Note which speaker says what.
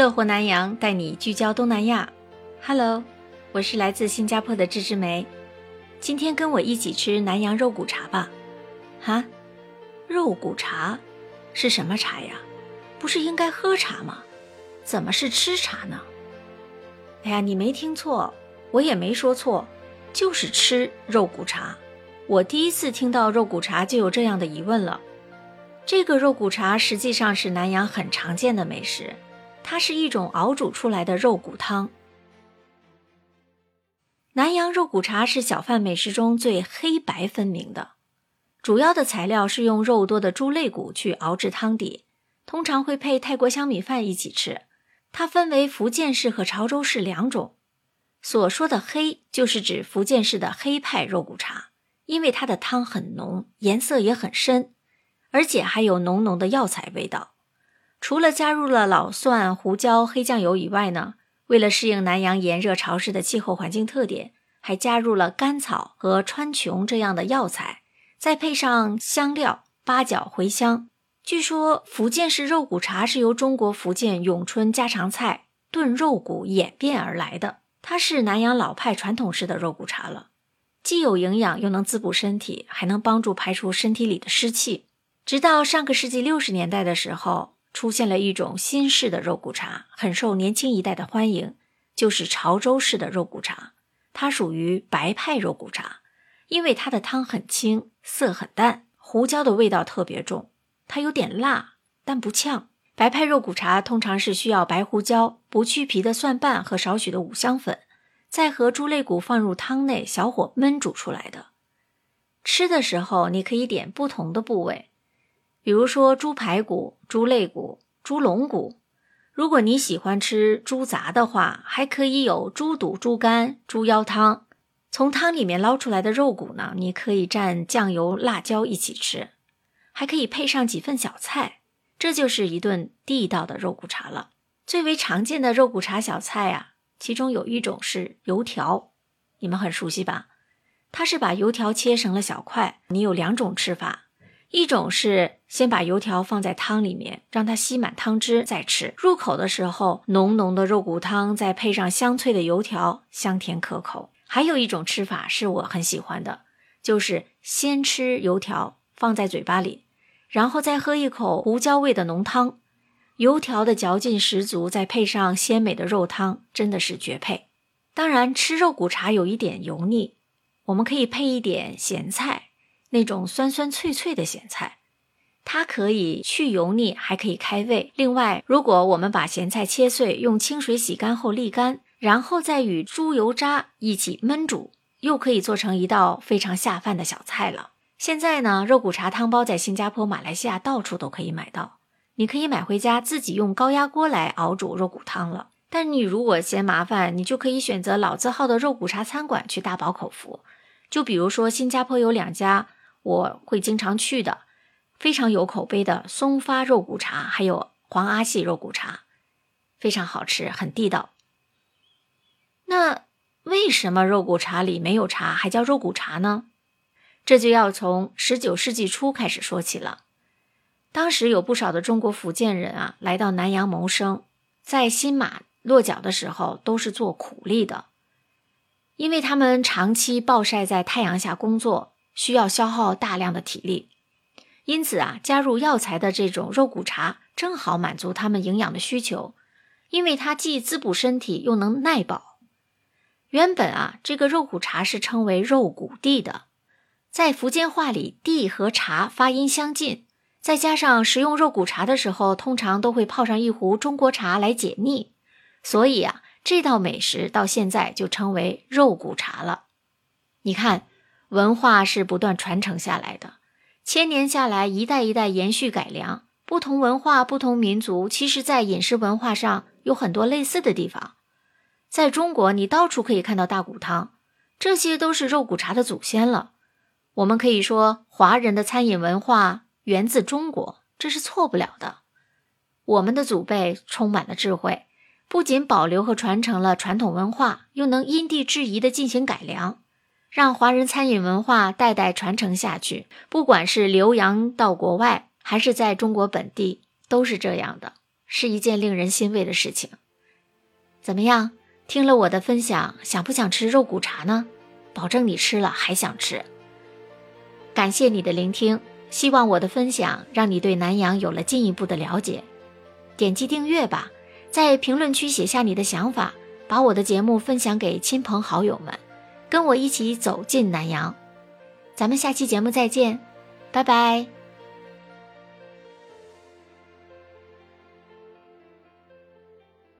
Speaker 1: 乐活南洋带你聚焦东南亚。Hello，我是来自新加坡的芝芝梅。今天跟我一起吃南洋肉骨茶吧。哈，肉骨茶是什么茶呀？不是应该喝茶吗？怎么是吃茶呢？哎呀，你没听错，我也没说错，就是吃肉骨茶。我第一次听到肉骨茶就有这样的疑问了。这个肉骨茶实际上是南洋很常见的美食，它是一种熬煮出来的肉骨汤。南洋肉骨茶是小贩美食中最黑白分明的，主要的材料是用肉多的猪肋骨去熬制汤底，通常会配泰国香米饭一起吃。它分为福建式和潮州式两种。所说的黑，就是指福建式的黑派肉骨茶，因为它的汤很浓，颜色也很深，而且还有浓浓的药材味道。除了加入了老蒜、胡椒、黑酱油以外呢？为了适应南洋炎热潮湿的气候环境特点，还加入了甘草和川穹这样的药材，再配上香料八角、茴香。据说福建式肉骨茶是由中国福建永春家常菜炖肉骨演变而来的，它是南洋老派传统式的肉骨茶了，既有营养，又能滋补身体，还能帮助排除身体里的湿气。直到上个世纪六十年代的时候。出现了一种新式的肉骨茶，很受年轻一代的欢迎，就是潮州式的肉骨茶。它属于白派肉骨茶，因为它的汤很清，色很淡，胡椒的味道特别重，它有点辣，但不呛。白派肉骨茶通常是需要白胡椒、不去皮的蒜瓣和少许的五香粉，再和猪肋骨放入汤内，小火焖煮出来的。吃的时候，你可以点不同的部位。比如说猪排骨、猪肋骨、猪龙骨，如果你喜欢吃猪杂的话，还可以有猪肚、猪肝、猪腰汤。从汤里面捞出来的肉骨呢，你可以蘸酱油、辣椒一起吃，还可以配上几份小菜，这就是一顿地道的肉骨茶了。最为常见的肉骨茶小菜啊，其中有一种是油条，你们很熟悉吧？它是把油条切成了小块，你有两种吃法。一种是先把油条放在汤里面，让它吸满汤汁再吃。入口的时候，浓浓的肉骨汤再配上香脆的油条，香甜可口。还有一种吃法是我很喜欢的，就是先吃油条放在嘴巴里，然后再喝一口胡椒味的浓汤，油条的嚼劲十足，再配上鲜美的肉汤，真的是绝配。当然，吃肉骨茶有一点油腻，我们可以配一点咸菜。那种酸酸脆脆的咸菜，它可以去油腻，还可以开胃。另外，如果我们把咸菜切碎，用清水洗干后沥干，然后再与猪油渣一起焖煮，又可以做成一道非常下饭的小菜了。现在呢，肉骨茶汤包在新加坡、马来西亚到处都可以买到，你可以买回家自己用高压锅来熬煮肉骨汤了。但你如果嫌麻烦，你就可以选择老字号的肉骨茶餐馆去大饱口福。就比如说，新加坡有两家。我会经常去的，非常有口碑的松发肉骨茶，还有黄阿细肉骨茶，非常好吃，很地道。那为什么肉骨茶里没有茶，还叫肉骨茶呢？这就要从十九世纪初开始说起了。当时有不少的中国福建人啊，来到南洋谋生，在新马落脚的时候都是做苦力的，因为他们长期暴晒在太阳下工作。需要消耗大量的体力，因此啊，加入药材的这种肉骨茶正好满足他们营养的需求，因为它既滋补身体又能耐饱。原本啊，这个肉骨茶是称为肉骨地的，在福建话里，地和茶发音相近，再加上食用肉骨茶的时候，通常都会泡上一壶中国茶来解腻，所以啊，这道美食到现在就称为肉骨茶了。你看。文化是不断传承下来的，千年下来，一代一代延续改良。不同文化、不同民族，其实在饮食文化上有很多类似的地方。在中国，你到处可以看到大骨汤，这些都是肉骨茶的祖先了。我们可以说，华人的餐饮文化源自中国，这是错不了的。我们的祖辈充满了智慧，不仅保留和传承了传统文化，又能因地制宜地进行改良。让华人餐饮文化代代传承下去，不管是留洋到国外，还是在中国本地，都是这样的。是一件令人欣慰的事情。怎么样？听了我的分享，想不想吃肉骨茶呢？保证你吃了还想吃。感谢你的聆听，希望我的分享让你对南阳有了进一步的了解。点击订阅吧，在评论区写下你的想法，把我的节目分享给亲朋好友们，跟我一起走进南阳。咱们下期节目再见，拜拜。